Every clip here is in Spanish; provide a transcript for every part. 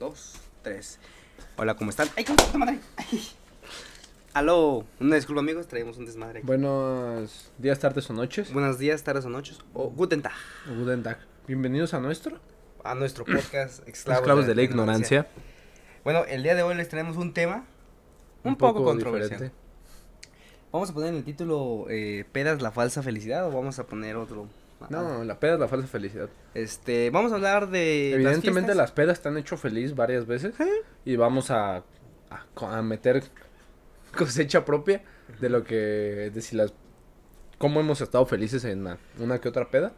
dos, tres. Hola, ¿cómo están? ¡Ay, cómo está madre! Ay. Aló, una disculpa amigos, traemos un desmadre aquí. Buenos días, tardes o noches. Buenos días, tardes o noches, o guten tag, Guten Tag. Bienvenidos a nuestro a nuestro podcast Esclavos, Esclavos de la Ignorancia. Bueno, el día de hoy les traemos un tema un, poco, controversial. ¿Vamos a poner en el título eh, Pedas la falsa felicidad o vamos a poner otro? No, la peda es la falsa felicidad. Este, vamos a hablar de. Evidentemente las, las, pedas te han hecho feliz varias veces y vamos a, a, meter cosecha propia de lo que, de si las, cómo hemos estado felices en una, una que otra peda,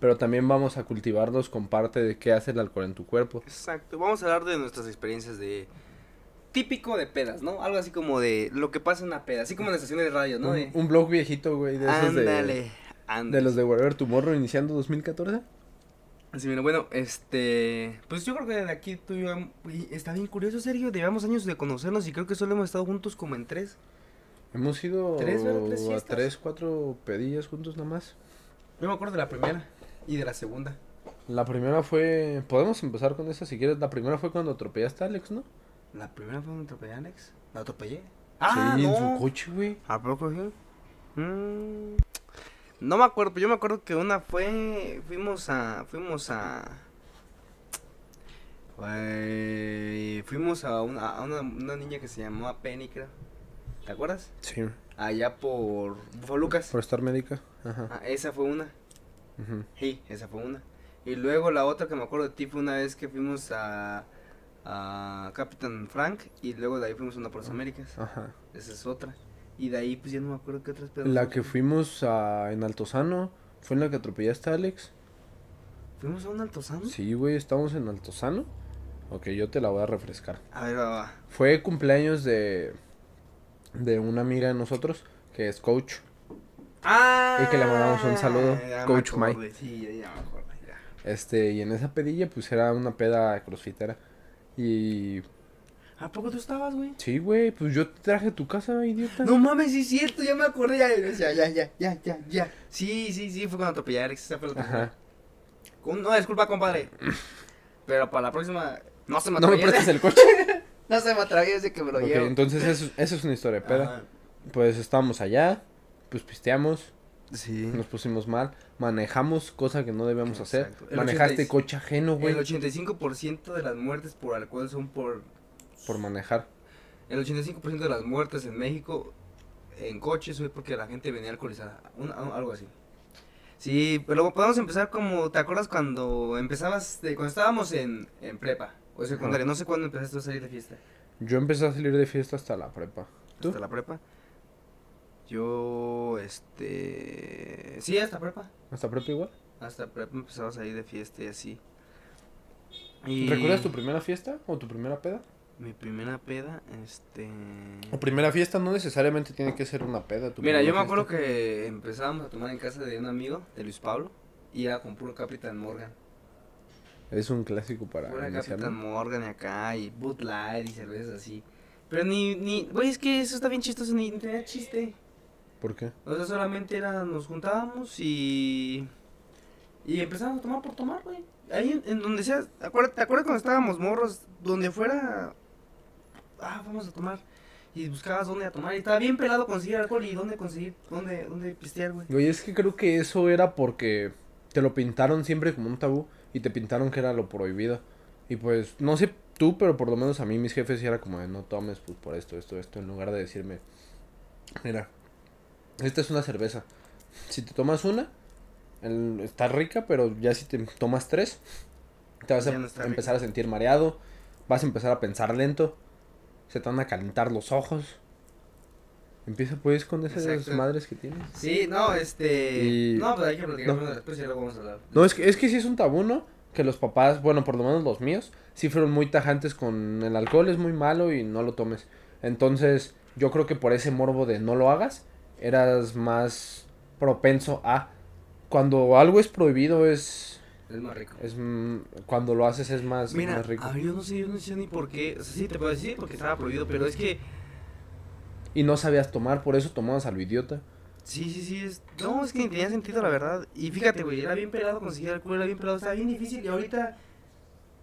pero también vamos a cultivarlos con parte de qué hace el alcohol en tu cuerpo. Exacto, vamos a hablar de nuestras experiencias de. Típico de pedas, ¿no? Algo así como de lo que pasa en una peda, así como en estaciones de radio, ¿no? Un, un blog viejito, güey, de esos de, de los de Wherever Tomorrow iniciando 2014. Así, mira, bueno, este, pues yo creo que de aquí tú y yo, está bien curioso, Sergio, llevamos años de conocernos y creo que solo hemos estado juntos como en tres. Hemos ido ¿Tres? ¿Tres a tres, cuatro pedillas juntos nada más. Yo me acuerdo de la primera y de la segunda. La primera fue. Podemos empezar con esa si quieres. La primera fue cuando atropellaste a Alex, ¿no? La primera fue donde atropellé a Alex. ¿La atropellé? Ah, sí, no. en su coche, güey. ¿A poco sí? Mm, no me acuerdo, pero yo me acuerdo que una fue, fuimos a, fuimos a, eh, fuimos a una, a una, una niña que se llamaba Penny, creo. ¿Te acuerdas? Sí. Allá por Bufo Lucas. Por estar médica. Ajá. Ah, esa fue una. ujú. Sí, esa fue una. Y luego la otra que me acuerdo de ti fue una vez que fuimos a, a Capitán Frank y luego de ahí fuimos a una por las Américas. Ajá. Esa es otra. Y de ahí pues ya no me acuerdo qué otras pedas. La que fuimos a, en Altozano. ¿Fue en la que atropellaste a Alex? ¿Fuimos a un altozano? Sí, güey, estamos en Altozano. Ok, yo te la voy a refrescar. A ver, va, va. Fue cumpleaños de. de una amiga de nosotros, que es coach. Ah, Y que le mandamos un saludo, ya me Coach Mike. Sí, ya, ya me acuerdo, ya. Este, y en esa pedilla, pues era una peda crossfitera. Y. ¿A poco tú estabas, güey? Sí, güey, pues yo te traje a tu casa, idiota. No mames, sí es cierto, ya me acordé, ya, ya, ya, ya, ya, ya, ya. Sí, sí, sí, fue cuando atropellé a Alex, esa fue la. Ajá. No, disculpa, compadre. Pero para la próxima, no se me No me atraviese. prestes el coche. No se me atraviese que me lo ok, llevo. entonces eso, eso es una historia peda. Pues estábamos allá, pues pisteamos, Sí. nos pusimos mal, manejamos, cosa que no debíamos hacer. El Manejaste 86. coche ajeno, güey, El 85% de las muertes por alcohol son por... por manejar. El 85% de las muertes en México en coches fue porque la gente venía alcoholizada. un- algo así. Sí, pero podemos empezar como... ¿Te acuerdas cuando empezabas... De, cuando estábamos en, en prepa o secundaria? No sé cuándo empezaste a salir de fiesta. Yo empecé a salir de fiesta hasta la prepa. ¿Tú? Hasta la prepa. Yo, este... Sí, hasta prepa. ¿Hasta prepa igual? Hasta prepa empezaba a salir de fiesta y así. Y ¿Recuerdas tu primera fiesta o tu primera peda? Mi primera peda, este... O primera fiesta no necesariamente tiene que ser una peda. Tu Mira, yo me acuerdo fiesta. que empezábamos a tomar en casa de un amigo, de Luis Pablo, y era con puro Capitán Morgan. Es un clásico para iniciar, Capitán. Morgan y acá, y Bud Light y cervezas así. Pero ni, ni, güey, es que eso está bien chistoso, ni, ni tenía chiste. ¿Por qué? O sea, solamente era, nos juntábamos y... Y empezábamos a tomar por tomar, güey. Ahí en, en donde sea, acuérdate, ¿te acuerdas cuando estábamos morros? Donde fuera... Ah, vamos a tomar. Y buscabas dónde a tomar. Y estaba bien pelado conseguir alcohol y dónde conseguir, dónde, dónde pistear, güey. Güey, es que creo que eso era porque te lo pintaron siempre como un tabú y te pintaron que era lo prohibido. Y pues, no sé tú, pero por lo menos a mí mis jefes sí era como de no tomes pues por esto, esto, esto, en lugar de decirme, mira, esta es una cerveza. Si te tomas una, el- está rica, pero ya si te tomas tres, te vas Ya a no empezar a sentir mareado, vas a empezar a pensar lento, se te van a calentar los ojos. Empieza pues con esas Exacto. madres que tienes. Sí, no, este... Y- No, pues hay que platicar no. después y luego vamos a hablar. No, es que, es que sí es un tabú, ¿no? Que los papás, bueno, por lo menos los míos, sí fueron muy tajantes con el alcohol, es muy malo y no lo tomes. Entonces, yo creo que por ese morbo de no lo hagas, eras más propenso a... Cuando algo es prohibido es... Es más rico. es cuando lo haces es más, Mira, más rico. a ver, yo no sé, yo no sé ni por qué. O sea, sí, te puedo decir porque estaba prohibido, pero es que... Y no sabías tomar, por eso tomabas a lo idiota. Sí, sí, sí. Es... No, es que ni tenía sentido, la verdad. Y fíjate, güey, era bien pelado conseguir alcohol, era bien pelado, estaba bien difícil. Y ahorita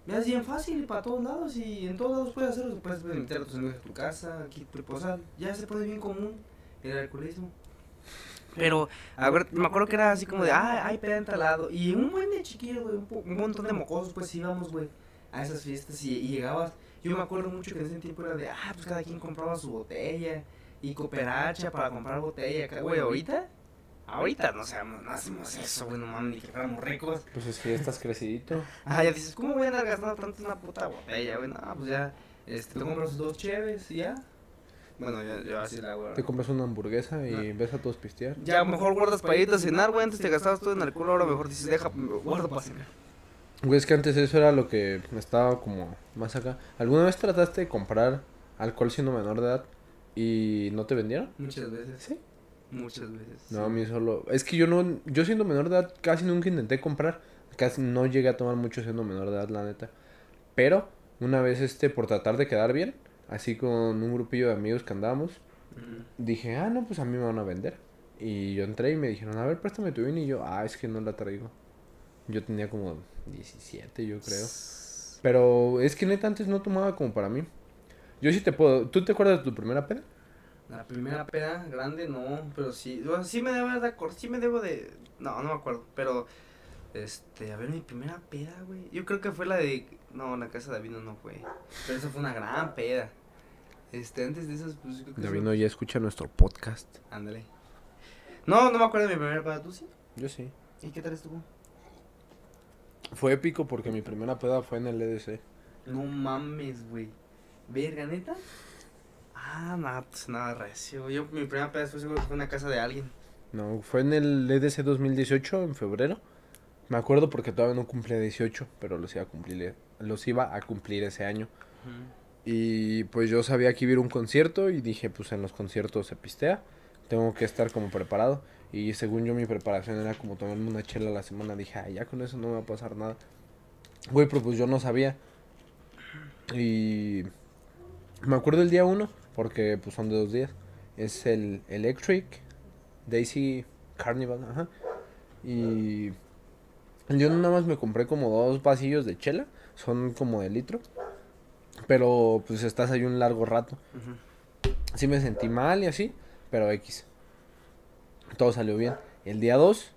Ya es bien fácil para todos lados y en todos lados puedes hacerlo. Puedes meter a tus amigos a tu casa, aquí, sea, ya se pone bien común el alcoholismo. Pero, a ver, me acuerdo que era así como de, ah, hay peda en tal lado. Y un buen de chiquillo, güey, un, po- un montón de mocosos, pues íbamos, güey, a esas fiestas y, y llegabas. Yo me acuerdo mucho que en ese tiempo era de, ah, pues cada quien compraba su botella y cooperacha para comprar botella. Güey, ahorita, ahorita no, sabemos, no hacemos eso, güey, no mames, ni que fuéramos ricos. Pues es que ya estás crecidito. Ah, ya dices, ¿cómo voy a andar gastando tanto en una puta botella, güey? No, pues ya, este, te compras dos cheves y ya. Bueno, ya, ya así la. Te compras una hamburguesa y ves a todos pistear. Ya mejor guardas para irte a cenar, güey. Antes te gastabas todo en alcohol, ahora mejor dices, deja, guardo para cenar. Güey, es que antes eso era lo que me estaba como más acá. ¿Alguna vez trataste de comprar alcohol siendo menor de edad y no te vendieron? Muchas veces. Sí. Muchas veces. No, a mí solo... Es que yo no... Yo siendo menor de edad casi nunca intenté comprar. Casi no llegué a tomar mucho siendo menor de edad, la neta. Pero una vez, este, por tratar de quedar bien, así con un grupillo de amigos que andábamos, Ujú. dije, ah, no, pues a mí me van a vender. Y yo entré y me dijeron, a ver, préstame tu vino. Y yo, ah, es que no la traigo. Yo tenía como 17, yo creo. Pero es que neta antes no tomaba como para mí. Yo sí te puedo... ¿Tú te acuerdas de tu primera peda? La primera peda grande no, pero sí, sí me debo de acordar, sí me debo de, no, no me acuerdo, pero, este, a ver, mi primera peda, güey, yo creo que fue la de, no, la casa de vino no fue, pero esa fue una gran peda, este, antes de esas, pues, creo que David no ya escucha nuestro podcast. ándale, no, no me acuerdo de mi primera peda, ¿tú sí? Yo sí. ¿Y qué tal estuvo? Fue épico porque mi primera peda fue en el EDC. No mames, güey, verga, ¿neta? Ah, nada, pues nada recio, yo, mi primera peda fue en la casa de alguien, No, fue en el EDC 2018, en febrero. Me acuerdo porque todavía no cumplía 18, pero los iba a cumplir, los iba a cumplir ese año. Y pues yo sabía que iba a ir un concierto y dije, pues en los conciertos se pistea, tengo que estar como preparado. Y según yo mi preparación era como tomarme una chela a la semana, dije, ah, ya con eso no me va a pasar nada. Güey, pero pues yo no sabía. Y me acuerdo el día uno, porque pues son de dos días. Es el Electric Daisy Carnival, ajá. Y yo nada más me compré como dos vasillos de chela, son como de litro. Pero pues estás ahí un largo rato. Sí me sentí mal y así, pero X. Todo salió bien. El día 2,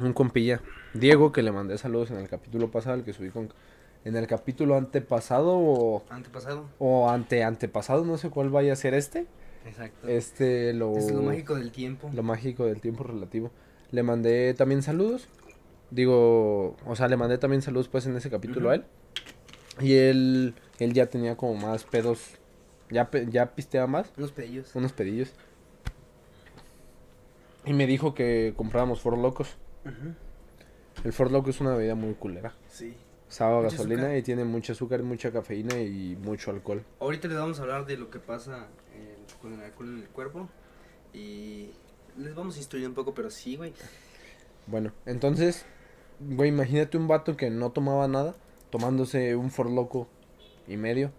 un compilla, Diego, que le mandé saludos en el capítulo pasado, el que subí con... En el capítulo antepasado o, Antepasado. o ante antepasado, no sé cuál vaya a ser este. Exacto. Este lo... Es lo mágico del tiempo. Lo mágico del tiempo relativo. Le mandé también saludos. Digo, o sea, le mandé también saludos pues en ese capítulo a él. Y él, él ya tenía como más pedos. Ya, ya pisteaba más. Unos pedillos. Unos pedillos. Y me dijo que compráramos Ford Locos. El Ford Loco es una bebida muy culera. Sí. Sabe gasolina azúcar. y tiene mucho azúcar, mucha cafeína y mucho alcohol. Ahorita les vamos a hablar de lo que pasa eh, con el alcohol en el cuerpo. Y les vamos a instruir un poco, pero sí, güey. Bueno, entonces, güey, imagínate un vato que no tomaba nada, tomándose un For Loco y medio.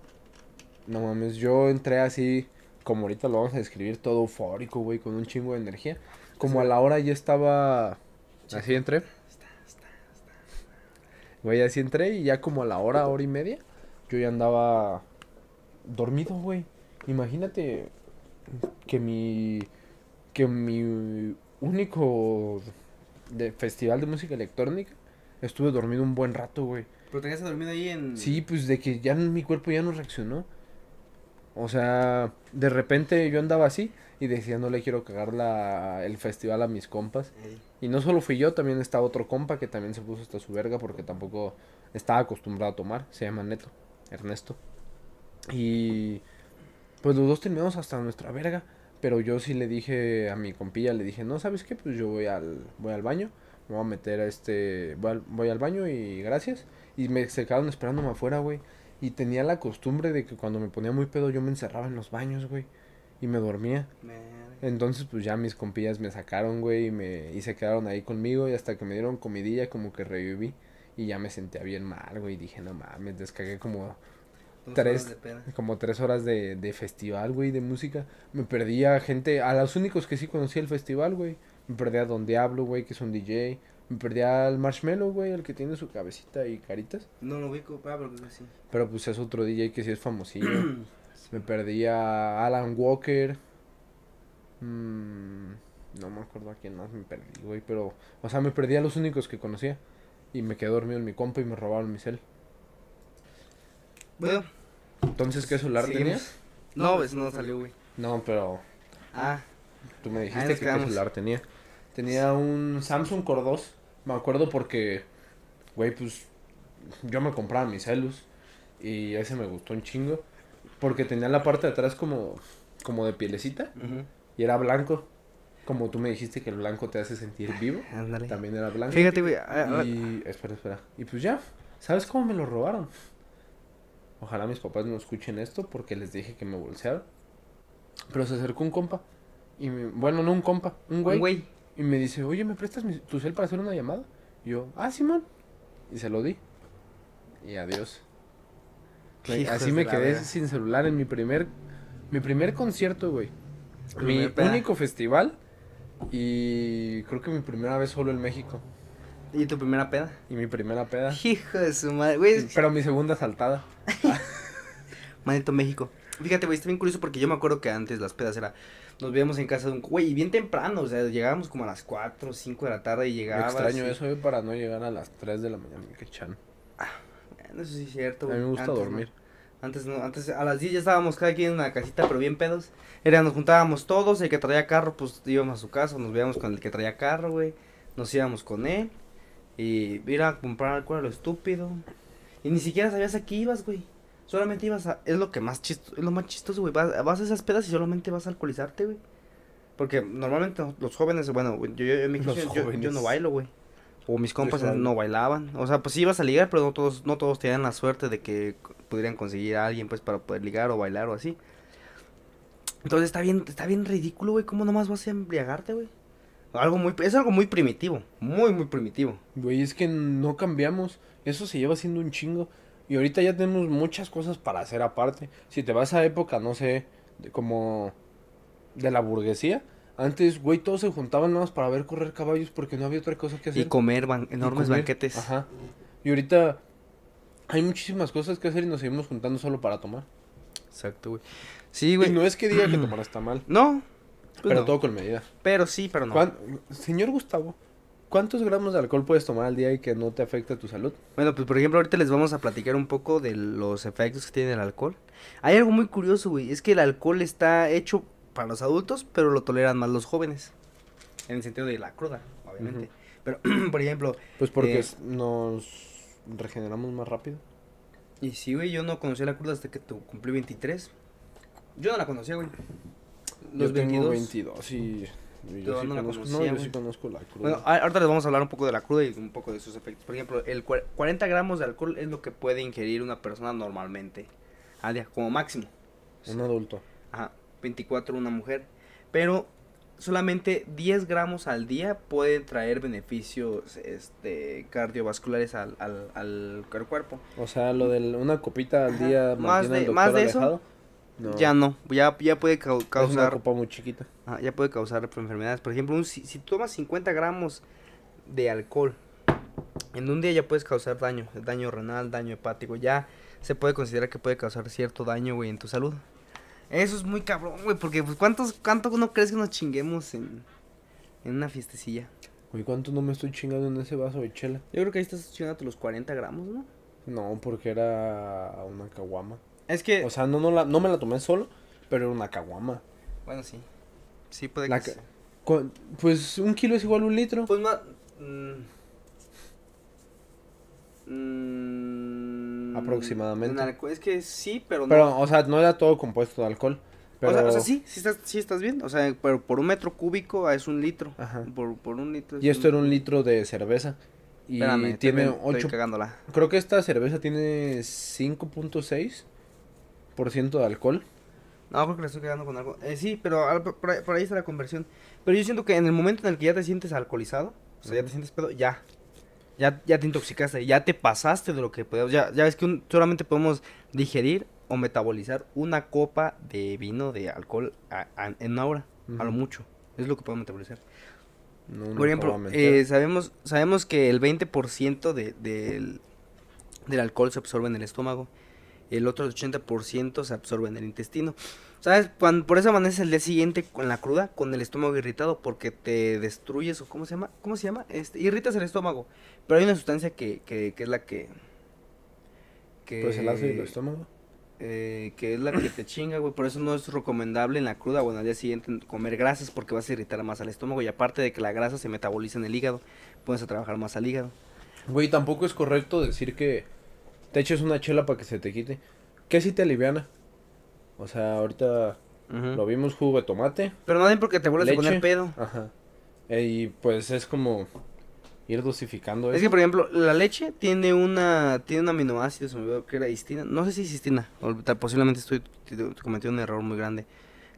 No mames, yo entré así, como ahorita lo vamos a describir, todo eufórico, güey, con un chingo de energía. Como a la hora ya estaba, así entré, güey, así entré y ya como a la hora, hora y media, yo ya andaba dormido, güey. Imagínate que mi, que mi único de festival de música electrónica estuve dormido un buen rato, güey. Pero te quedaste dormido ahí en. Sí, pues de que ya mi cuerpo ya no reaccionó. O sea, de repente yo andaba así y decía no le quiero cagar la, el festival a mis compas. Ey. Y no solo fui yo, también estaba otro compa que también se puso hasta su verga porque tampoco estaba acostumbrado a tomar. Se llama Neto, Ernesto. Y pues los dos terminamos hasta nuestra verga. Pero yo sí le dije a mi compilla, le dije, no, ¿sabes qué? Pues yo voy al, voy al baño, me voy a meter a este, voy al, voy al baño y gracias. Y me se quedaron esperándome afuera, güey. Y tenía la costumbre de que cuando me ponía muy pedo yo me encerraba en los baños, güey. Y me dormía. Entonces, pues ya mis compillas me sacaron, güey, y, me, y se quedaron ahí conmigo. Y hasta que me dieron comidilla, como que reviví. Y ya me sentía bien mal, güey. y Dije, no mames, descargué como, tres- horas de peda. como tres horas de, de festival, güey, de música. Me perdí a gente, a los únicos que sí conocía el festival, güey. Me perdí a Don Diablo, güey, que es un DJ. Me perdía el Marshmallow, güey, el que tiene su cabecita y caritas. No lo ubico, ah, pero que sí. Pero pues es otro DJ que sí es famosillo. me perdía a Alan Walker. Mm, no me acuerdo a quién más me perdí, güey. Pero, o sea, me perdí a los únicos que conocía. Y me quedé dormido en mi compa y me robaron mi cel. Bueno, Entonces, ¿qué celular seguimos. tenías? No, pues no salió, güey. No, pero Ah, tú me dijiste que qué quedamos. celular tenía. Tenía un Samsung Core 2. Me acuerdo porque, güey, pues yo me compraba mis celus. Y ese me gustó un chingo. Porque tenía la parte de atrás como, como de pielecita. Y era blanco. Como tú me dijiste que el blanco te hace sentir vivo. ándale. También era blanco. Fíjate, güey. Y. Espera, espera. Y pues ya. ¿Sabes cómo me lo robaron? Ojalá mis papás no escuchen esto porque les dije que me bolsearon. Pero se acercó un compa. Y me- bueno, no un compa, un güey. un güey. Y me dice, oye, ¿me prestas mi- tu cel para hacer una llamada? Y yo, ah, Simón. Y se lo di. Y adiós. Así me quedé sin celular en mi primer, mi primer concierto, güey. Mi peda. único festival. Y creo que mi primera vez solo en México. ¿Y tu primera peda? Y mi primera peda. Hijo de su madre, güey. Pero mi segunda saltada. Maldito México. Fíjate, güey, está bien curioso porque yo me acuerdo que antes las pedas era. Nos veíamos en casa de un. Güey, y bien temprano, o sea, llegábamos como a las 4 o 5 de la tarde y Me llegabas. extraño eso eh, para no llegar a las 3 de la mañana. Qué chan. Bueno, Eso sí es cierto, A güey. mí me gusta Antes no. dormir. Antes no, antes a las 10 ya estábamos cada quien en una casita, pero bien pedos. Era, nos juntábamos todos, el que traía carro, pues íbamos a su casa, nos veíamos con el que traía carro, güey. Nos íbamos con él. Y ir a comprar alcohol a lo estúpido. Y ni siquiera sabías a qué ibas, güey. Solamente ibas a. Es lo que más chistoso, es lo más chistoso, güey. Vas, vas a esas pedas y solamente vas a alcoholizarte, güey. Porque normalmente los jóvenes, bueno, yo, yo, en mi Los caso, yo- no bailo, güey. O mis compas no bailaban. O sea, pues sí ibas a ligar, pero no todos, no todos tenían la suerte de que pudieran conseguir a alguien, pues, para poder ligar o bailar o así. Entonces está bien, está bien ridículo, güey. ¿Cómo nomás vas a embriagarte, güey? Algo muy, es algo muy primitivo. Muy, muy primitivo. Güey, es que no cambiamos. Eso se lleva haciendo un chingo. Y ahorita ya tenemos muchas cosas para hacer aparte. Si te vas a época, no sé, de como de la burguesía. Antes, güey, todos se juntaban nada más para ver correr caballos porque no había otra cosa que hacer. Y comer ban- Y enormes comer. banquetes. Ajá. Y ahorita hay muchísimas cosas que hacer y nos seguimos juntando solo para tomar. Exacto, güey. Sí, Y güey. no es que diga que tomar está mal, No. pues pero no. todo con medida. Pero sí, pero no. ¿Cuán- Señor Gustavo, ¿cuántos gramos de alcohol puedes tomar al día y que no te afecte tu salud? Bueno, pues por ejemplo, ahorita les vamos a platicar un poco de los efectos que tiene el alcohol. Hay algo muy curioso, güey, es que el alcohol está hecho para los adultos, pero lo toleran más los jóvenes. En el sentido de la cruda, obviamente. Pero, por ejemplo, Pues porque Eh, nos regeneramos más rápido. y sí, güey, yo no conocía la cruda hasta que tu cumplí 23. Yo no la conocía, güey. Los yo tengo 22. 22 y y yo, sí conozco, no, yo sí conozco la cruda. Bueno, ahorita les vamos a hablar un poco de la cruda y un poco de sus efectos. Por ejemplo, el cua- 40 gramos de alcohol es lo que puede ingerir una persona normalmente al día, como máximo. un adulto. Ajá, 24 una mujer. Pero solamente 10 gramos al día pueden traer beneficios este, cardiovasculares al, al, al, al cuerpo. O sea, lo de una copita al Ajá, día más de- más de eso. No, Ya no, ya, ya puede cau- es una causar copa muy chiquita. ajá, ya puede causar enfermedades. Por ejemplo, un- si, si tomas 50 gramos de alcohol en un día ya puedes causar daño, daño renal, daño hepático, ya se puede considerar que puede causar cierto daño, güey, en tu salud. Eso es muy cabrón, güey, porque pues cuántos cuánto no crees que nos chinguemos en en una fiestecilla? Güey, ¿cuánto no me estoy chingando en ese vaso de chela? Yo creo que ahí estás chingando los 40 gramos, ¿no? No, porque era una caguama. Es que O sea, no, no, la, no me la tomé solo, pero era una caguama. bueno, sí. Sí puede La que ca- sí. Cu- Pues un kilo es igual a un litro. Pues más. mm, mm, Aproximadamente. alcohol- es que sí, pero no. Pero, o sea, no era todo compuesto de alcohol. Pero... O, sea, o sea, sí, sí estás, sí estás bien. O sea, pero por un metro cúbico es un litro. Ajá. Por, por un litro. es Y esto era un litro de cerveza. Y Espérame, tiene bien, estoy 8... cagándola. Creo que esta cerveza tiene 5.6% de alcohol. No, creo que la estoy cagando con algo. Eh, sí, pero al- por, ahí, por ahí está la conversión. Pero yo siento que en el momento en el que ya te sientes alcoholizado, o sea, ya te sientes pedo, ya. Ya, ya te intoxicaste, ya te pasaste de lo que podías. Ya, ya ves que un- solamente podemos digerir o metabolizar una copa de vino de alcohol a- a- en una hora, a lo mucho. Es lo que podemos metabolizar. No, no Por ejemplo, eh, sabemos, sabemos que el 20% de, del, del alcohol se absorbe en el estómago. El otro 80% se absorbe en el intestino. ¿Sabes? Cuando, por eso amaneces el día siguiente con la cruda, con el estómago irritado, porque te destruyes, o ¿cómo se llama? ¿Cómo se llama? Este, irritas el estómago. Pero hay una sustancia que, que, que es la que... que Pues el ácido del estómago. eh, que es la que te chinga, güey. Por eso no es recomendable en la cruda o en al día siguiente comer grasas porque vas a irritar más al estómago. Y aparte de que la grasa se metaboliza en el hígado, puedes a trabajar más al hígado. Güey, tampoco es correcto decir que te eches una chela para que se te quite. ¿Qué si te aliviana? O sea, ahorita lo vimos jugo de tomate. Pero no porque te vuelves a Leche. poner pedo. Ajá. Eh, y pues es como ir dosificando Es eso. que, por ejemplo, la leche tiene una tiene un aminoácido, se me olvidó que era histina. No sé si es histina, o tal- posiblemente estoy cometí un error muy grande.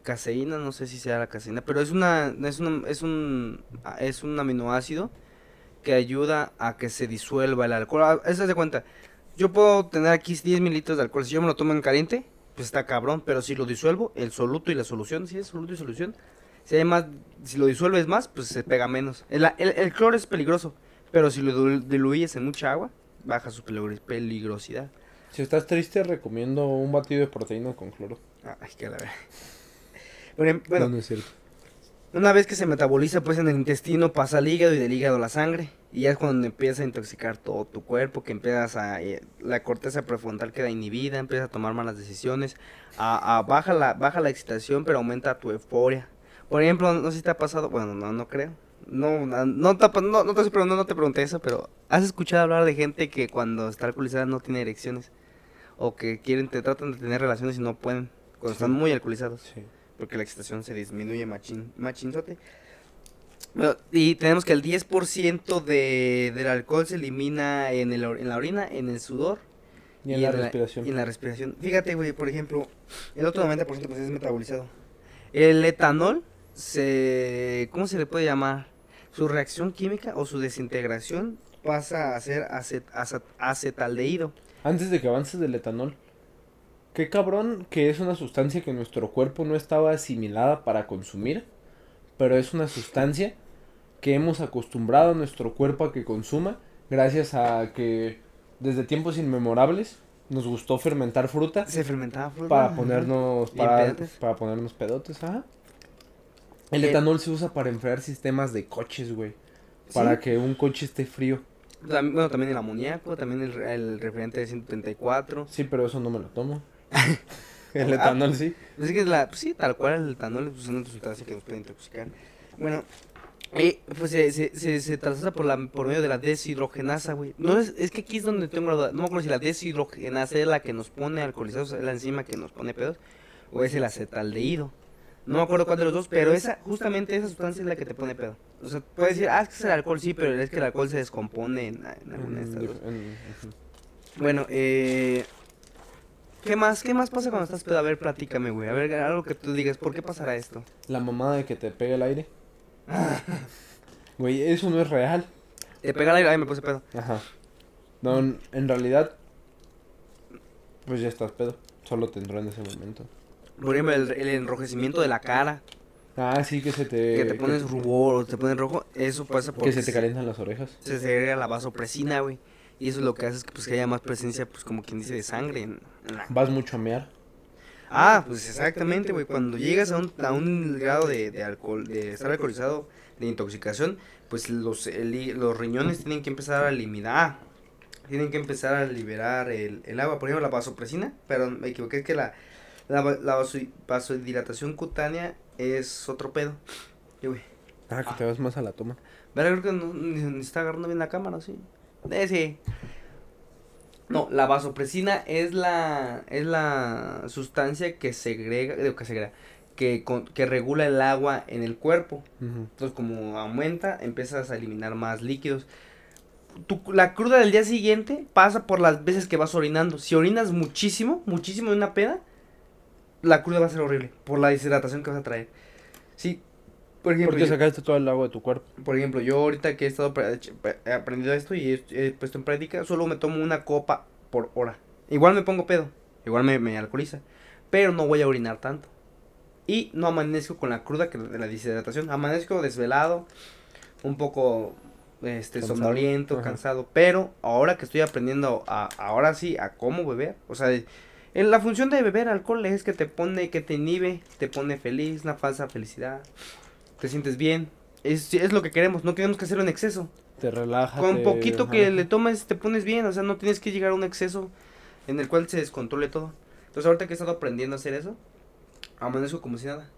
Caseína, no sé si sea la caseína, pero es una es una, es un es un aminoácido que ayuda a que se disuelva el alcohol. Ah, Eso de cuenta. Yo puedo tener aquí 10 mililitros de alcohol. Si yo me lo tomo en caliente, pues está cabrón. Pero si lo disuelvo, el soluto y la solución, si es soluto y solución, si hay más, si lo disuelves más, pues se pega menos. El, el, el cloro es peligroso, pero si lo dilu- diluyes en mucha agua, baja su peligro- peligrosidad. Si estás triste, recomiendo un batido de proteína con cloro. Ay, que la verdad. Bueno, bueno, No, no es cierto. Una vez que se metaboliza pues en el intestino pasa al hígado y del hígado a la sangre. Y ya es cuando empieza a intoxicar todo tu cuerpo, que empiezas a... eh, la corteza prefrontal queda inhibida, empiezas a tomar malas decisiones, a, a- baja, la, baja la excitación pero aumenta tu euforia. Por ejemplo, no sé si te ha pasado, bueno, no, no creo. No, no, no, te, no, no te no te pregunté eso, pero ¿has escuchado hablar de gente que cuando está alcoholizada no tiene erecciones? O que quieren, te tratan de tener relaciones y no pueden, cuando Sí. están muy alcoholizados Sí. Porque la excitación se disminuye machín, machinzote. Bueno, y tenemos que el 10% de, del alcohol se elimina en, el, en la orina, en el sudor Y en la respiración. y en la respiración. Fíjate, güey, por ejemplo, el otro 90% pues es metabolizado. El etanol se... ¿Cómo se le puede llamar? Su reacción química o su desintegración pasa a ser acet, acet- acetaldehído. Antes de que avances del etanol. Qué cabrón que es una sustancia que nuestro cuerpo no estaba asimilada para consumir. Pero es una sustancia que hemos acostumbrado a nuestro cuerpo a que consuma. Gracias a que desde tiempos inmemorables nos gustó fermentar fruta. Se fermentaba fruta. Para ajá. ponernos, para, pedotes. para ponernos pedotes, ajá. El etanol se usa para enfriar sistemas de coches, güey. Para Sí. que un coche esté frío. Bueno, también el amoníaco, también el, re- el referente de 134. Sí, pero eso no me lo tomo. el Ah. etanol sí. Así que es la, pues sí, tal cual el etanol pues, es una sustancia que nos puede intoxicar. Bueno, eh, pues se, se, se, se traslada por, la, por medio de la deshidrogenasa, güey. No es, es que aquí es donde tengo la duda. No me acuerdo si la deshidrogenasa es la que nos pone alcoholizados, es la enzima que nos pone pedos, o es el acetaldehído. No me acuerdo cuál de los dos, pero esa, justamente esa sustancia es la que te pone pedo. O sea, puedes decir, ah, es que es el alcohol, sí, pero es que el alcohol se descompone en, en alguna de estas En- dos. Bueno, eh... ¿Qué más? ¿Qué más pasa cuando estás pedo? A ver, platícame, güey. A ver, algo que tú digas, ¿por qué pasará esto? La mamada de que te pegue el aire. Güey, eso no es real. Te pega el aire, ay, me puse pedo. Ajá. No, en, realidad, pues ya estás pedo. Solo te entró en ese momento. Por ejemplo, el, el enrojecimiento de la cara, Ah, sí, que se te... que te pones rubor o te pones rojo, eso pasa porque Que se te calientan las orejas. se segrega la vasopresina, güey. Y eso lo que hace es que, pues, que haya más presencia, pues, como quien dice, de sangre en, en la... Vas mucho a mear. Ah, pues exactamente, güey. Cuando llegas a un, a un grado de, de alcohol, de estar alcoholizado, de intoxicación, pues los, el los riñones tienen que empezar a eliminar, tienen que empezar a liberar el, el agua. Por ejemplo, la vasopresina, perdón, me equivoqué, es que la, la, la vaso- vasodilatación cutánea es otro pedo. Sí, güey. Ah, que te vas más a la toma. ¿Verdad? Creo que no, ni, ni está agarrando bien la cámara, sí. Eh, sí. No, la vasopresina es la es la sustancia que segrega, digo, que segrega, que con- que regula el agua en el cuerpo. Entonces, como aumenta, empiezas a eliminar más líquidos. Tu- la cruda del día siguiente pasa por las veces que vas orinando. Si orinas muchísimo, muchísimo de una peda, la cruda va a ser horrible por la deshidratación que vas a traer. Sí, por ejemplo, Porque sacaste todo el agua de tu cuerpo. por ejemplo, yo ahorita que he estado aprendido esto y he, he puesto en práctica, solo me tomo una copa por hora. Igual me pongo pedo, igual me, me alcoholiza, pero no voy a orinar tanto. Y no amanezco con la cruda que de la deshidratación, amanezco desvelado, un poco este Cansado. somnoliento, Ajá. cansado, pero ahora que estoy aprendiendo a ahora sí a cómo beber, o sea, en la función de beber alcohol es que te pone que te inhibe, te pone feliz, una falsa felicidad. Te sientes bien. Es, es lo que queremos, no queremos que hacerlo en exceso. Te relaja. Con poquito que le tomes te pones bien, o sea, no tienes que llegar a un exceso en el cual se descontrole todo. Entonces ahorita que he estado aprendiendo a hacer eso, amanezco como si nada.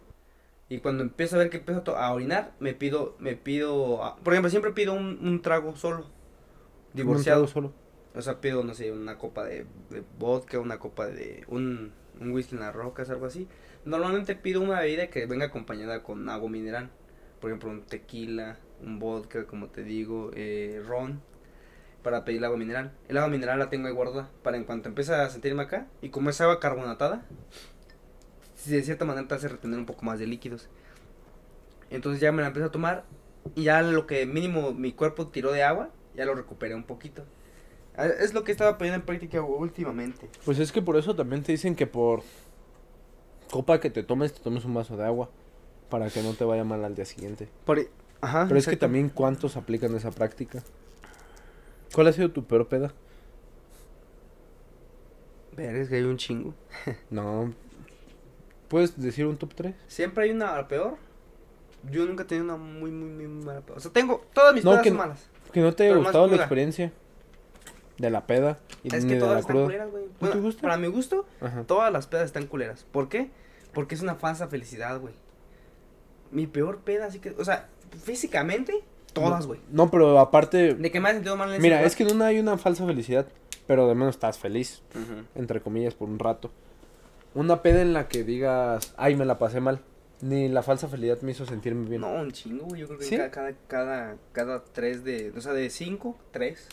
Y cuando empiezo a ver que empiezo a orinar, me pido, me pido, a- por ejemplo, siempre pido un, un trago solo, divorciado. Un trago solo. O sea, pido, no sé, una copa de, de vodka, una copa de, un, un whisky en las rocas, algo así. Normalmente pido una bebida que venga acompañada con agua mineral. Por ejemplo, un tequila, un vodka, como te digo, eh, ron, para pedir el agua mineral. El agua mineral la tengo ahí guardada para en cuanto empiece a sentirme acá. Y como es agua carbonatada, de cierta manera te hace retener un poco más de líquidos. Entonces ya me la empiezo a tomar y ya lo que mínimo mi cuerpo tiró de agua, ya lo recuperé un poquito. Ah, Es lo que estaba poniendo en práctica últimamente. Pues es que por eso también te dicen que por copa que te tomes, te tomes un vaso de agua. Para que no te vaya mal al día siguiente. Por, ajá, Pero es que también cuántos aplican esa práctica. ¿Cuál ha sido tu peor peda? Ver, es que hay un chingo. No. ¿Puedes decir un top 3? Siempre hay una peor. Yo nunca he tenido una muy, muy, muy mala peor. O sea, tengo. Todas mis No, pedas que malas. Que no te haya gustado la experiencia de la peda y Es ni que de todas la están cruda. culeras, güey. te Bueno, gusta? Para mi gusto, Ajá. todas las pedas están culeras. ¿Por qué? Porque es una falsa felicidad, güey. Mi peor peda, así que. O sea, físicamente, todas, güey. No, pero aparte, De que me ha sentido mal en mira, es que en una hay una falsa felicidad, pero de menos estás feliz, entre comillas, por un rato. Una peda en la que digas, ay, me la pasé mal. Ni la falsa felicidad me hizo sentirme bien. No, un chingo, güey. Yo creo que ¿Sí? cada, cada, cada, cada tres de. O sea, de cinco, tres.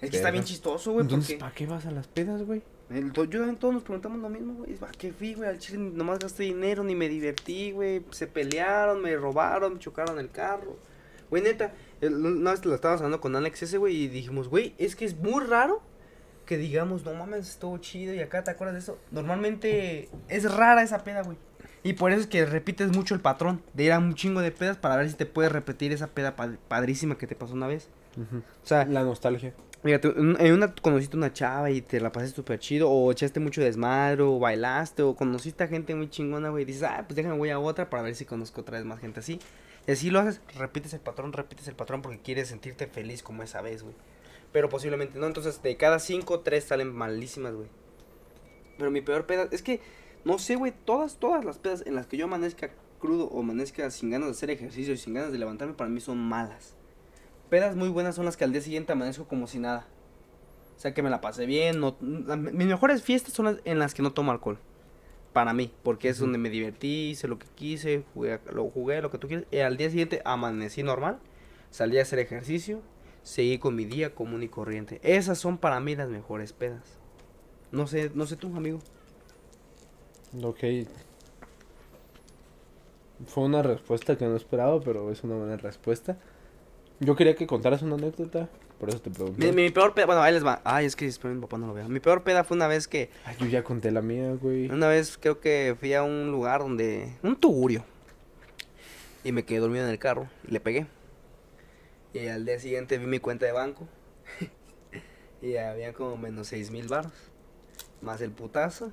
Es que está bien chistoso, güey. Entonces, Porque ¿para qué vas a las pedas, güey? yo todos nos preguntamos lo mismo, güey. ¿A qué fui, güey? Al chile nomás gasté dinero, ni me divertí, güey. Se pelearon, me robaron, me chocaron el carro. Güey, neta, una vez lo estábamos hablando con Alex ese, güey, y dijimos, güey, es que es muy raro que digamos, no mames, estuvo chido y acá, ¿te acuerdas de eso? Normalmente es rara esa peda, güey. Y por eso es que repites mucho el patrón de ir a un chingo de pedas para ver si te puedes repetir esa peda pad- padrísima que te pasó una vez. Ujú. O sea, La nostalgia. Fíjate, en una conociste una chava y te la pasaste súper chido, o echaste mucho desmadre, o bailaste, o conociste a gente muy chingona, güey, y dices, ah, pues déjame voy a otra para ver si conozco otra vez más gente así. Y así lo haces, repites el patrón, repites el patrón porque quieres sentirte feliz como esa vez, güey. Pero posiblemente no, entonces de cada cinco, tres salen malísimas, güey. Pero mi peor peda, es que, no sé, güey, todas, todas las pedas en las que yo amanezca crudo o amanezca sin ganas de hacer ejercicio y sin ganas de levantarme, para mí son malas. Pedas muy buenas son las que al día siguiente amanezco como si nada. O sea, que me la pasé bien. No, la- mis mejores fiestas son las en las que no tomo alcohol. Para mí, porque es donde me divertí, hice lo que quise, jugué, lo jugué, lo que tú quieras. Y al día siguiente amanecí normal, salí a hacer ejercicio, seguí con mi día común y corriente. Esas son para mí las mejores pedas. No sé, no sé tú, amigo. Ok. Fue una respuesta que no esperaba, pero es una buena respuesta. Yo quería que contaras una anécdota, por eso te pregunté. Mi, mi peor peda, bueno, ahí les va. Ay, es que espero mi papá no lo vea. Mi peor peda fue una vez que Ay, yo ya conté la mía, güey. Una vez creo que fui a un lugar donde. Un tugurio. Y me quedé dormido en el carro y le pegué. Y al día siguiente vi mi cuenta de banco. y había como menos seis mil baros. Más el putazo.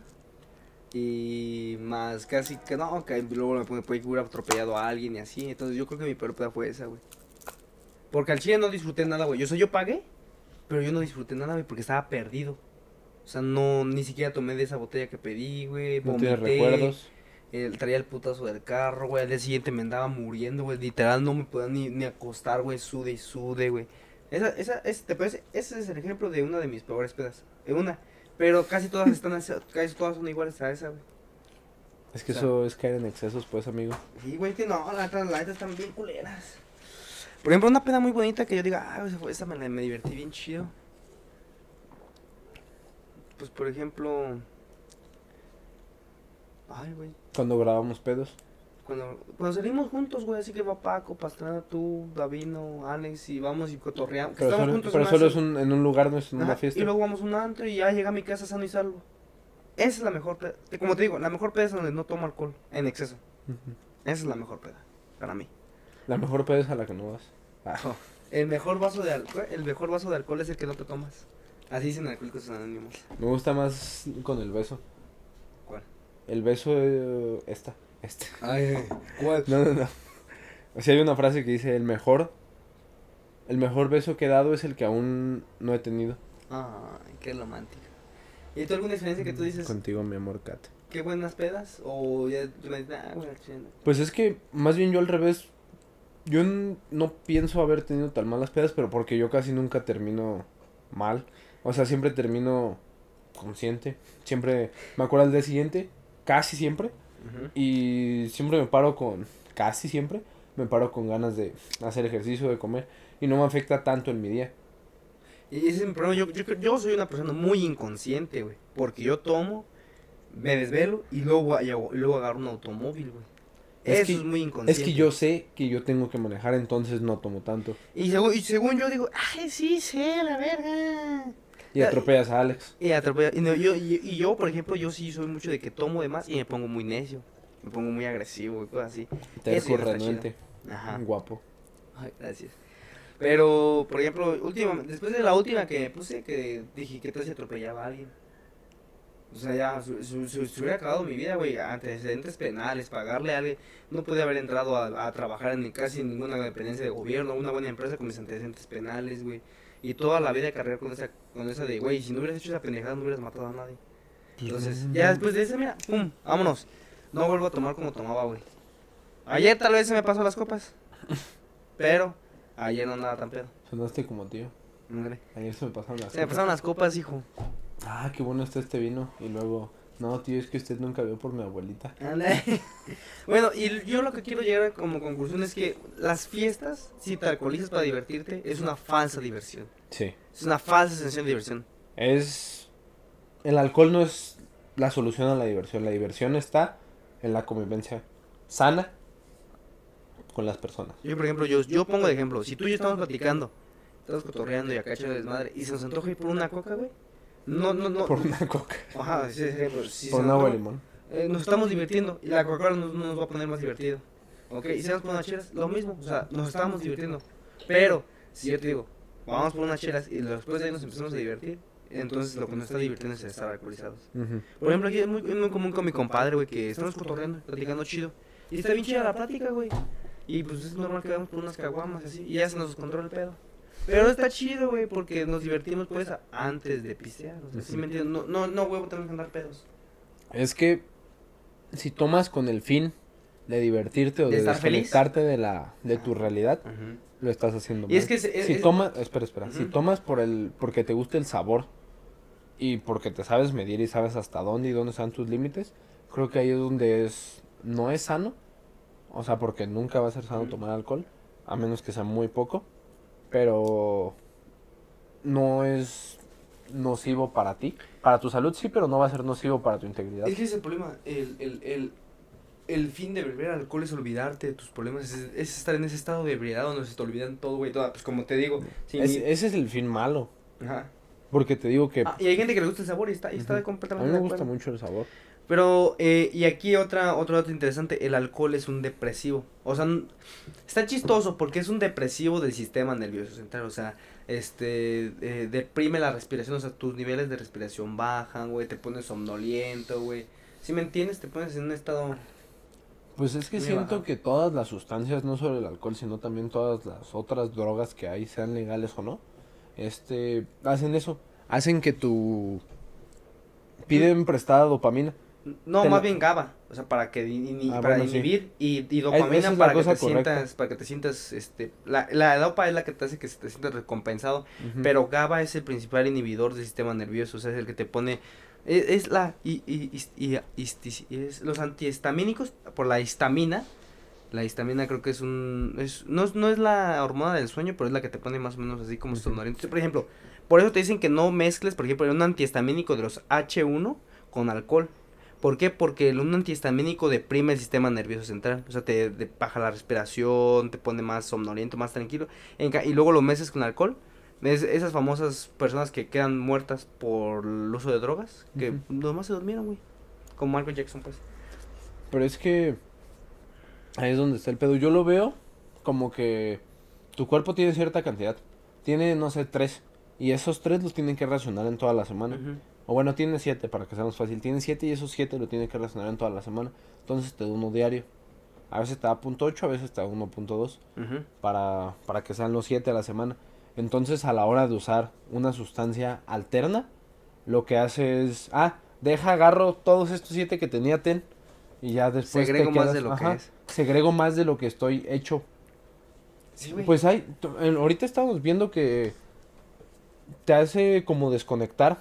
Y más casi que no, que luego me puede que hubiera atropellado a alguien y así. Entonces yo creo que mi peor peda fue esa, güey. Porque al chile no disfruté nada, güey. Yo, o sea, yo pagué, pero yo no disfruté nada, güey, porque estaba perdido. O sea, no, ni siquiera tomé de esa botella que pedí, güey. No tienes recuerdos. eh, traía el putazo del carro, güey. Al día siguiente me andaba muriendo, güey. Literal no me podía ni, ni acostar, güey. Sude y sude, güey. Esa, esa, es, ¿te parece? Ese es el ejemplo de una de mis peores pedas. De una. Pero casi todas están, casi todas son iguales a esa, güey. Es que o sea- eso es caer en excesos, pues, amigo. Sí, güey, que no, la neta, la neta están bien culeras. Por ejemplo, una peda muy bonita que yo diga, ah, esa, me, me divertí bien chido. Pues, por ejemplo. Ay, güey. Cuando grabamos pedos. Cuando, cuando salimos juntos, güey, así que va Paco, Pastrana, tú, Davino, Alex, y vamos y cotorreamos. Pero estamos solo, juntos pero en solo es un, en un lugar, no es en Ajá, una fiesta. Y luego vamos a un antro y ya llega a mi casa sano y salvo. Esa es la mejor peda. Como te digo, la mejor peda es donde no tomo alcohol en exceso. Esa es la mejor peda, para mí. La mejor peda es a la que no vas. Ah, El mejor vaso de alcohol, el mejor vaso de alcohol es el que no te tomas. Así dicen alcohólicos anónimos. me gusta más con el beso. ¿Cuál? El beso, eh, esta, este. Ay, ¿cuál? No, no, no. O sea, hay una frase que dice, el mejor, el mejor beso que he dado es el que aún no he tenido. Ay, qué romántico. ¿Y tú alguna experiencia que tú dices, Contigo, mi amor, Kat. qué buenas pedas? O ya ah, bueno. Pues es que, más bien yo al revés, yo no pienso haber tenido tan malas pedas, pero porque yo casi nunca termino mal. O sea, siempre termino consciente. Siempre me acuerdo al día siguiente, casi siempre. Y siempre me paro con, casi siempre, me paro con ganas de hacer ejercicio, de comer. Y no me afecta tanto en mi día. Y ese es mi problema. Yo, yo, yo soy una persona muy inconsciente, güey. Porque yo tomo, me desvelo y luego, y luego agarro un automóvil, güey. Es Eso que- es muy inconsciente. Es que yo sé que yo tengo que manejar, entonces no tomo tanto. Y según, y según yo digo, ay, sí, sé, la verga. Y atropellas a Alex. Y, atropella- y, no, yo, y, y yo, por ejemplo, yo sí soy mucho de que tomo de más y me pongo muy necio. Me pongo muy agresivo y cosas así. Está renuente, Ajá. guapo. Ay, gracias. Pero, por ejemplo, última, después de la última que me puse, que dije que si atropellaba a alguien. O sea, ya, se su, su- se hubiera acabado mi vida, güey, antecedentes penales, pagarle a alguien. No podía haber entrado a, a trabajar en casi ninguna dependencia de gobierno, una buena empresa con mis antecedentes penales, güey. Y toda la vida de carrera con esa, con esa de, güey, si no hubieras hecho esa pendejada no hubieras matado a nadie. Entonces, ya después de esa, mira, pum, vámonos. No vuelvo a tomar como tomaba, güey. Ayer tal vez se me pasó las copas. Pero ayer no andaba tan pedo. Sonaste como tío. Ayer se me pasaron las Se me copas. pasaron las copas, hijo. Ah, qué bueno está este vino. Y luego, no, tío, es que usted nunca vio por mi abuelita. Bueno, y yo lo que quiero llegar como conclusión es que las fiestas, si te alcoholizas para divertirte, es una falsa diversión. Sí. Es una falsa sensación de diversión. Es. El alcohol no es la solución a la diversión. La diversión está en la convivencia sana con las personas. Yo, por ejemplo, yo, yo pongo de ejemplo, si tú y yo estamos platicando, estamos cotorreando y acá echando desmadre, y se nos antoja ir por una coca, güey. No, no, no. Por una coca. Ajá, sí, sí, pero si por un agua de limón. Eh, nos estamos divirtiendo y la Coca-Cola no, no nos va a poner más divertido. Ok, y si vamos por unas chelas, lo mismo, o sea, nos estábamos divirtiendo. Pero, si yo te digo, vamos por unas chelas y después de ahí nos empezamos a divertir, entonces lo que nos está divirtiendo es estar alcoholizados. Ujú. Por ejemplo, aquí es muy, muy común con mi compadre, güey, que estamos cotorreando, platicando chido. Y está bien chida la plática, güey. Y pues es normal que vamos por unas caguamas así, y ya se nos controla el pedo. Pero está chido, güey, porque nos divertimos pues antes de pistear. O sea, ¿sí me entiendes? No, no, no, huevo, tenemos que andar pedos. Es que si tomas con el fin de divertirte o ¿De de, feliz? de la de tu realidad, lo estás haciendo mal. Y es que es- si tomas, espera, espera, si tomas por el porque te gusta el sabor y porque te sabes medir y sabes hasta dónde y dónde están tus límites, creo que ahí es donde es no es sano. O sea, porque nunca va a ser sano tomar alcohol, a menos que sea muy poco, pero no es nocivo para ti. Para tu salud sí, pero no va a ser nocivo para tu integridad. Es que ese es el problema. El, el, el, el fin de beber alcohol es olvidarte de tus problemas. Es, es estar en ese estado de ebriedad donde se te olvidan todo, güey. toda- Pues como te digo. sí, Es- mi- ese es el fin malo. Ajá. Porque te digo que Ah, y hay gente que le gusta el sabor y está, y está Ujú. a completamente mí me gusta mucho el sabor. Pero, eh, y aquí otra, otro dato interesante, el alcohol es un depresivo. O sea, está chistoso porque es un depresivo del sistema nervioso central. O sea, este, eh, deprime la respiración, o sea, tus niveles de respiración bajan, güey, te pones somnoliento, güey. Si me entiendes, te pones en un estado... Pues es que siento que todas las sustancias, no solo el alcohol, sino también todas las otras drogas que hay, sean legales o no, este, hacen eso. Hacen que tu... Piden prestada dopamina. No, más bien GABA, o sea, para que Ah, para bueno, sí. inhibir y, y dopamina es para que te correcta. sientas, para que te sientas, este, la, la dopa es la que te hace que se te sientas recompensado, pero GABA es el principal inhibidor del sistema nervioso, o sea, es el que te pone, es, es la, y, y, es los antihistamínicos, por la histamina, la histamina creo que es un, es, no, es- no es la hormona del sueño, pero es la que te pone más o menos así como Ujú. somnoliento. Por ejemplo, por eso te dicen que no mezcles, por ejemplo, un antihistamínico de los H1 con alcohol. ¿Por qué? Porque el, un antihistamínico deprime el sistema nervioso central. O sea, te, te baja la respiración, te pone más somnoliento, más tranquilo. En y luego lo mezclas con alcohol. Es- esas famosas personas que quedan muertas por el uso de drogas, que Ujú. nomás se durmieron, güey. Como Michael Jackson, pues. Pero es que ahí es donde está el pedo. Yo lo veo como que tu cuerpo tiene cierta cantidad. Tiene, no sé, tres. Y esos tres los tienen que racionar en toda la semana. Ujú. O bueno, tiene siete, para que sea más fácil. Tiene siete y esos siete lo tiene que racionar en toda la semana. Entonces te da uno diario. A veces te da punto .8, a veces te da 1.2 Ujú. para, para que sean los 7 a la semana. Entonces, a la hora de usar una sustancia alterna, lo que hace es, ah, deja, agarro todos estos 7 que tenía TEN y ya después Segrego te más de lo que es. Segrego más de lo que estoy hecho. Sí, güey. Pues hay, ahorita estamos viendo que te hace como desconectar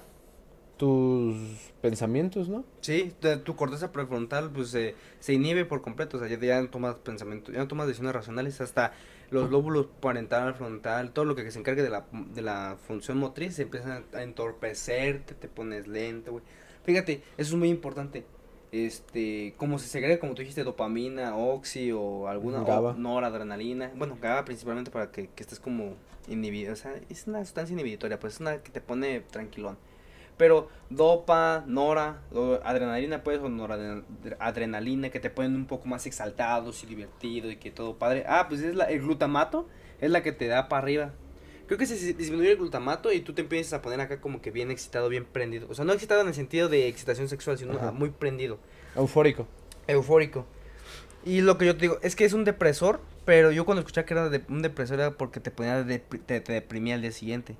tus pensamientos, ¿no? Sí, tu corteza prefrontal pues se se inhibe por completo, o sea, ya, ya no tomas pensamiento, ya no tomas decisiones racionales, hasta los lóbulos parental, frontal, todo lo que se encargue de la, de la función motriz se empiezan a entorpecerte, te pones lento, güey. Fíjate, eso es muy importante. Este, como se segrega, como tú dijiste, dopamina, oxi o alguna o noradrenalina, bueno, GABA principalmente para que, que estés como inhibido, o sea, es una sustancia inhibitoria, pues es una que te pone tranquilón. Pero dopa, nora, adrenalina pues, o noradrenalina que te ponen un poco más exaltados y divertidos y que todo padre. Ah, pues es la, el glutamato, es la que te da para arriba. Creo que se se disminuye el glutamato y tú te empiezas a poner acá como que bien excitado, bien prendido. O sea, no excitado en el sentido de excitación sexual, sino Ajá. muy prendido, Eufórico. eufórico. Y lo que yo te digo es que es un depresor, pero yo cuando escuché que era de- un depresor era porque te ponía de, te, te deprimía al día siguiente.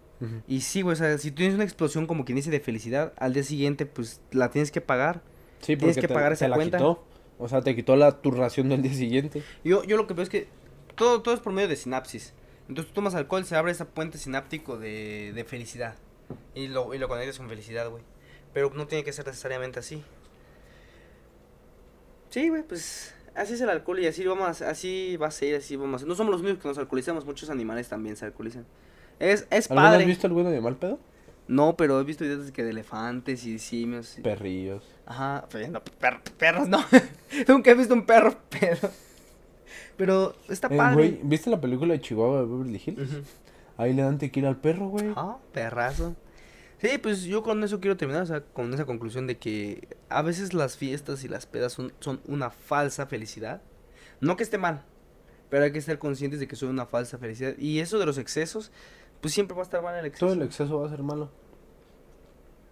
Y sí, güey, o sea, si tú tienes una explosión como quien dice de felicidad, al día siguiente pues la tienes que pagar. Sí, Tienes porque que te, pagar te esa la cuenta. quitó. O sea, te quitó la, tu ración del día siguiente. Yo, yo lo que veo es que todo, todo es por medio de sinapsis. Entonces tú tomas alcohol, se abre ese puente sináptico de, de felicidad. Y lo, y lo conectas con felicidad, güey. Pero no tiene que ser necesariamente así. Sí, güey, pues así es el alcohol y así vamos, a- así va a ser, así vamos. a. No somos los únicos que nos alcoholizamos, muchos animales también se alcoholizan. Es, es ¿Alguna vez padre. has visto alguno de mal pedo? No, pero he visto videos de que de elefantes y simios. y- Perrillos. Ajá, pero no, per- perros no. Nunca he visto un perro pedo. Pero está Eh, padre. güey, ¿viste la película de Chihuahua de Beverly Hills? Ahí le dan tequila al perro, güey. Ah, perrazo. Sí, pues yo con eso quiero terminar, o sea, con esa conclusión de que a veces las fiestas y las pedas son, son una falsa felicidad. No que esté mal, pero hay que estar conscientes de que son una falsa felicidad. Y eso de los excesos, pues siempre va a estar mal el exceso. Todo el exceso va a ser malo.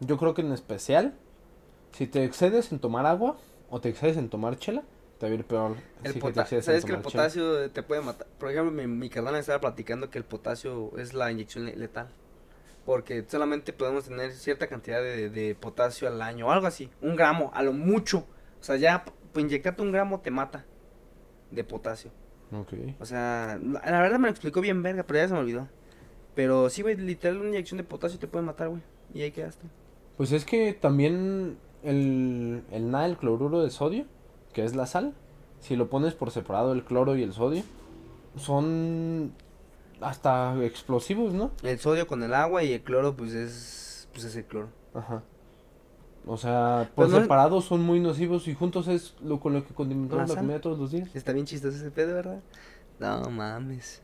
Yo creo que en especial, si te excedes en tomar agua o te excedes en tomar chela, te va a ir peor. El que ¿Sabes que el chela. potasio te puede matar? Por ejemplo, mi, mi carnal estaba platicando que el potasio es la inyección le- letal. Porque solamente podemos tener cierta cantidad de, de potasio al año o algo así. Un gramo, a lo mucho. O sea, ya pues, inyectarte un gramo te mata de potasio. Ok. O sea, la, verdad me lo explicó bien verga, pero ya se me olvidó. Pero sí, güey, literal una inyección de potasio te puede matar, güey. Y ahí quedaste. Pues es que también el, el NA, el cloruro de sodio, que es la sal, si lo pones por separado el cloro y el sodio, son hasta explosivos, ¿no? El sodio con el agua y el cloro, pues es, pues es el cloro. Ajá. O sea, por Pero no- separado son muy nocivos y juntos es lo con lo que condimentamos La comida todos los días. Está bien chistoso ese pedo, ¿verdad? No mames.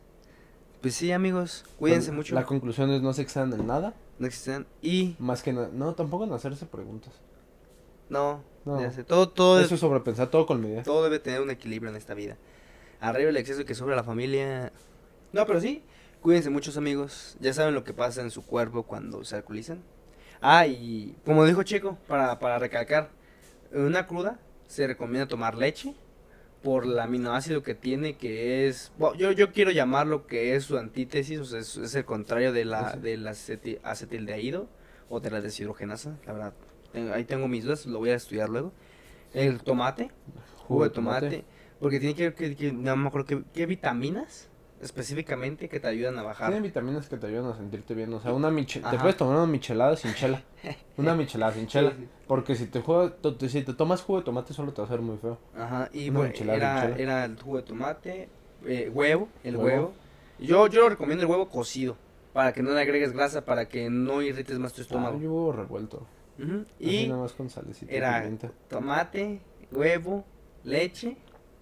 Pues sí, amigos, cuídense mucho. La conclusión es no se excedan en nada, No existen. Y más que nada. No, tampoco en hacerse preguntas. no, No. ya sé, todo, todo, Eso es sobrepensar todo con medida. todo debe tener un equilibrio en esta vida. Arriba el exceso que sobre la familia. No, pero sí, cuídense muchos amigos. Ya saben lo que pasa en su cuerpo cuando se alcoholizan. Ah, y como dijo Chico, para, para recalcar, en una cruda se recomienda tomar leche por el aminoácido que tiene, que es, bueno, yo, yo quiero llamarlo que es su antítesis, o sea, es, es el contrario de la, Ese. del aceti- acetildehído o de la deshidrogenasa, la verdad. Tengo- ahí tengo mis dudas, lo voy a estudiar luego. El tomate, jugo de tomate, porque tiene que ver que, que- no me acuerdo qué vitaminas específicamente que te ayudan a bajar. Tiene vitaminas que te ayudan a sentirte bien. O sea, una miche- te Ajá. puedes tomar una michelada sin chela. Una michelada sin chela. Sí, sí. Porque si te, juega, te- si te tomas jugo de tomate solo te va a hacer muy feo. Ajá, y bueno, era, el jugo de tomate, eh, huevo, el Huevo. huevo. Yo, yo recomiendo el huevo cocido, para que no le agregues grasa, para que no irrites más tu Ah, estómago. yo huevo revuelto. Y Y nada más con salecita era pimienta. tomate, huevo, leche,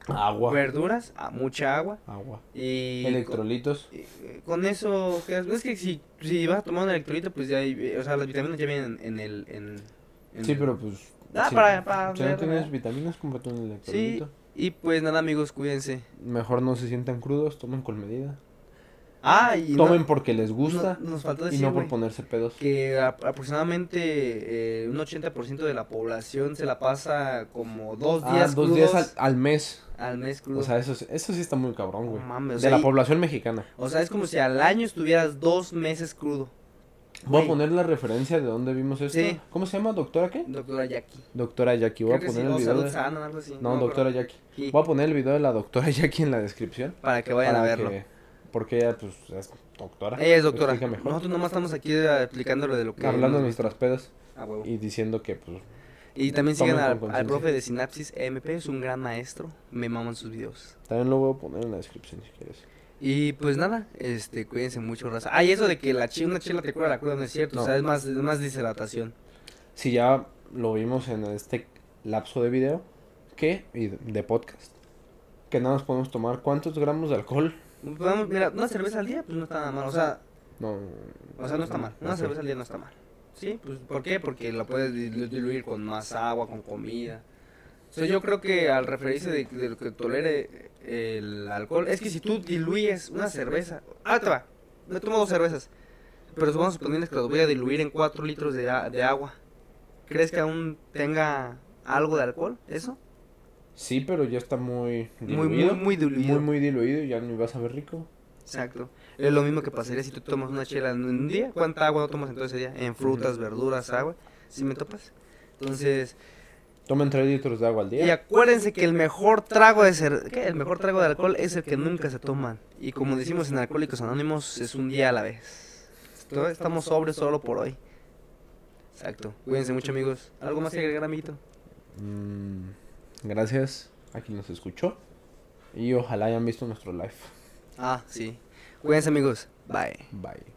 Agua. verduras, ah, mucha agua Agua. y Electrolitos. con, eh, con eso, ¿qué es? Que si, si vas a tomar un electrolito, pues ya, hay, eh, o sea, las vitaminas ya vienen en el... En, en Sí, el- pero pues. Ah, si, para- para si no tienes vitaminas, cómprate un Sí, electrolito. y pues nada amigos, cuídense. Mejor no se sientan crudos, tomen con medida. Ah, y Tomen no- porque les gusta no- nos faltó y no por ponerse pedos. que a- aproximadamente eh, un 80% de la población se la pasa como dos Ah, días dos días al, mes. al mes crudo. O sea, eso, es- eso sí está muy cabrón, güey. de sea, la y- población mexicana. O sea, es como si al año estuvieras dos meses crudo. Voy a poner la referencia de dónde vimos esto. Sí. ¿Cómo se llama? ¿Doctora qué? Doctora Jackie. Doctora Jackie. Voy a Creo poner el video. De- Sana, algo así. No, doctora. Jackie. Sí, Voy a poner el video de la doctora Jackie en la descripción. para que vayan a verlo. que- porque ella, pues, es doctora. Ella es doctora. Mejor. Nosotros nomás estamos aquí eh, explicándole de lo que... Hablando de nuestras pedas. Ah, huevo. y diciendo que, pues, Y también sigan al, profe de Sinapsis MP, es un gran maestro. Me maman sus videos. también lo voy a poner en la descripción si quieres. Y pues nada, este, cuídense mucho, raza. Ah, y eso de que la chi- una chela te cura la cruda no es cierto, No. o sea, es más, es más deshidratación. Si ya lo vimos en este lapso de video, que y de podcast, que nada más podemos tomar cuántos gramos de alcohol. Vamos, mira, una cerveza al día, pues no está nada mal, o sea, No, o sea, no está mal. Una cerveza al día no está mal. Sí, pues, ¿por qué? Porque la puedes dilu- diluir con más agua, con comida. O sea, yo creo que al referirse de, de lo que tolere el alcohol, es que si tú diluyes una cerveza, ah, te va, me tomo dos cervezas, pero vamos a suponer que las voy a diluir en 4 litros de, de agua. ¿Crees que aún tenga algo de alcohol, eso? Sí, pero ya está muy Muy, diluido. muy, muy diluido. Muy, muy diluido y ya no ibas a ver rico. Exacto. Es lo mismo que pasaría si tú tomas una chela en un día. ¿Cuánta agua no tomas en todo ese día? En frutas, verduras, agua. Si me topas. Entonces, Tomen 3 litros de agua al y día. acuérdense que el mejor trago de ser, ¿qué? El mejor trago de alcohol es el que nunca se toman. Y como decimos en Alcohólicos Anónimos, es un día a la vez. Esto- Estamos sobres solo por hoy. Exacto. Cuídense mucho, amigos. ¿Algo más que agregar, amiguito? Mm, gracias a quien nos escuchó. Y ojalá hayan visto nuestro live. Ah, sí. Cuídense, amigos. Bye. Bye.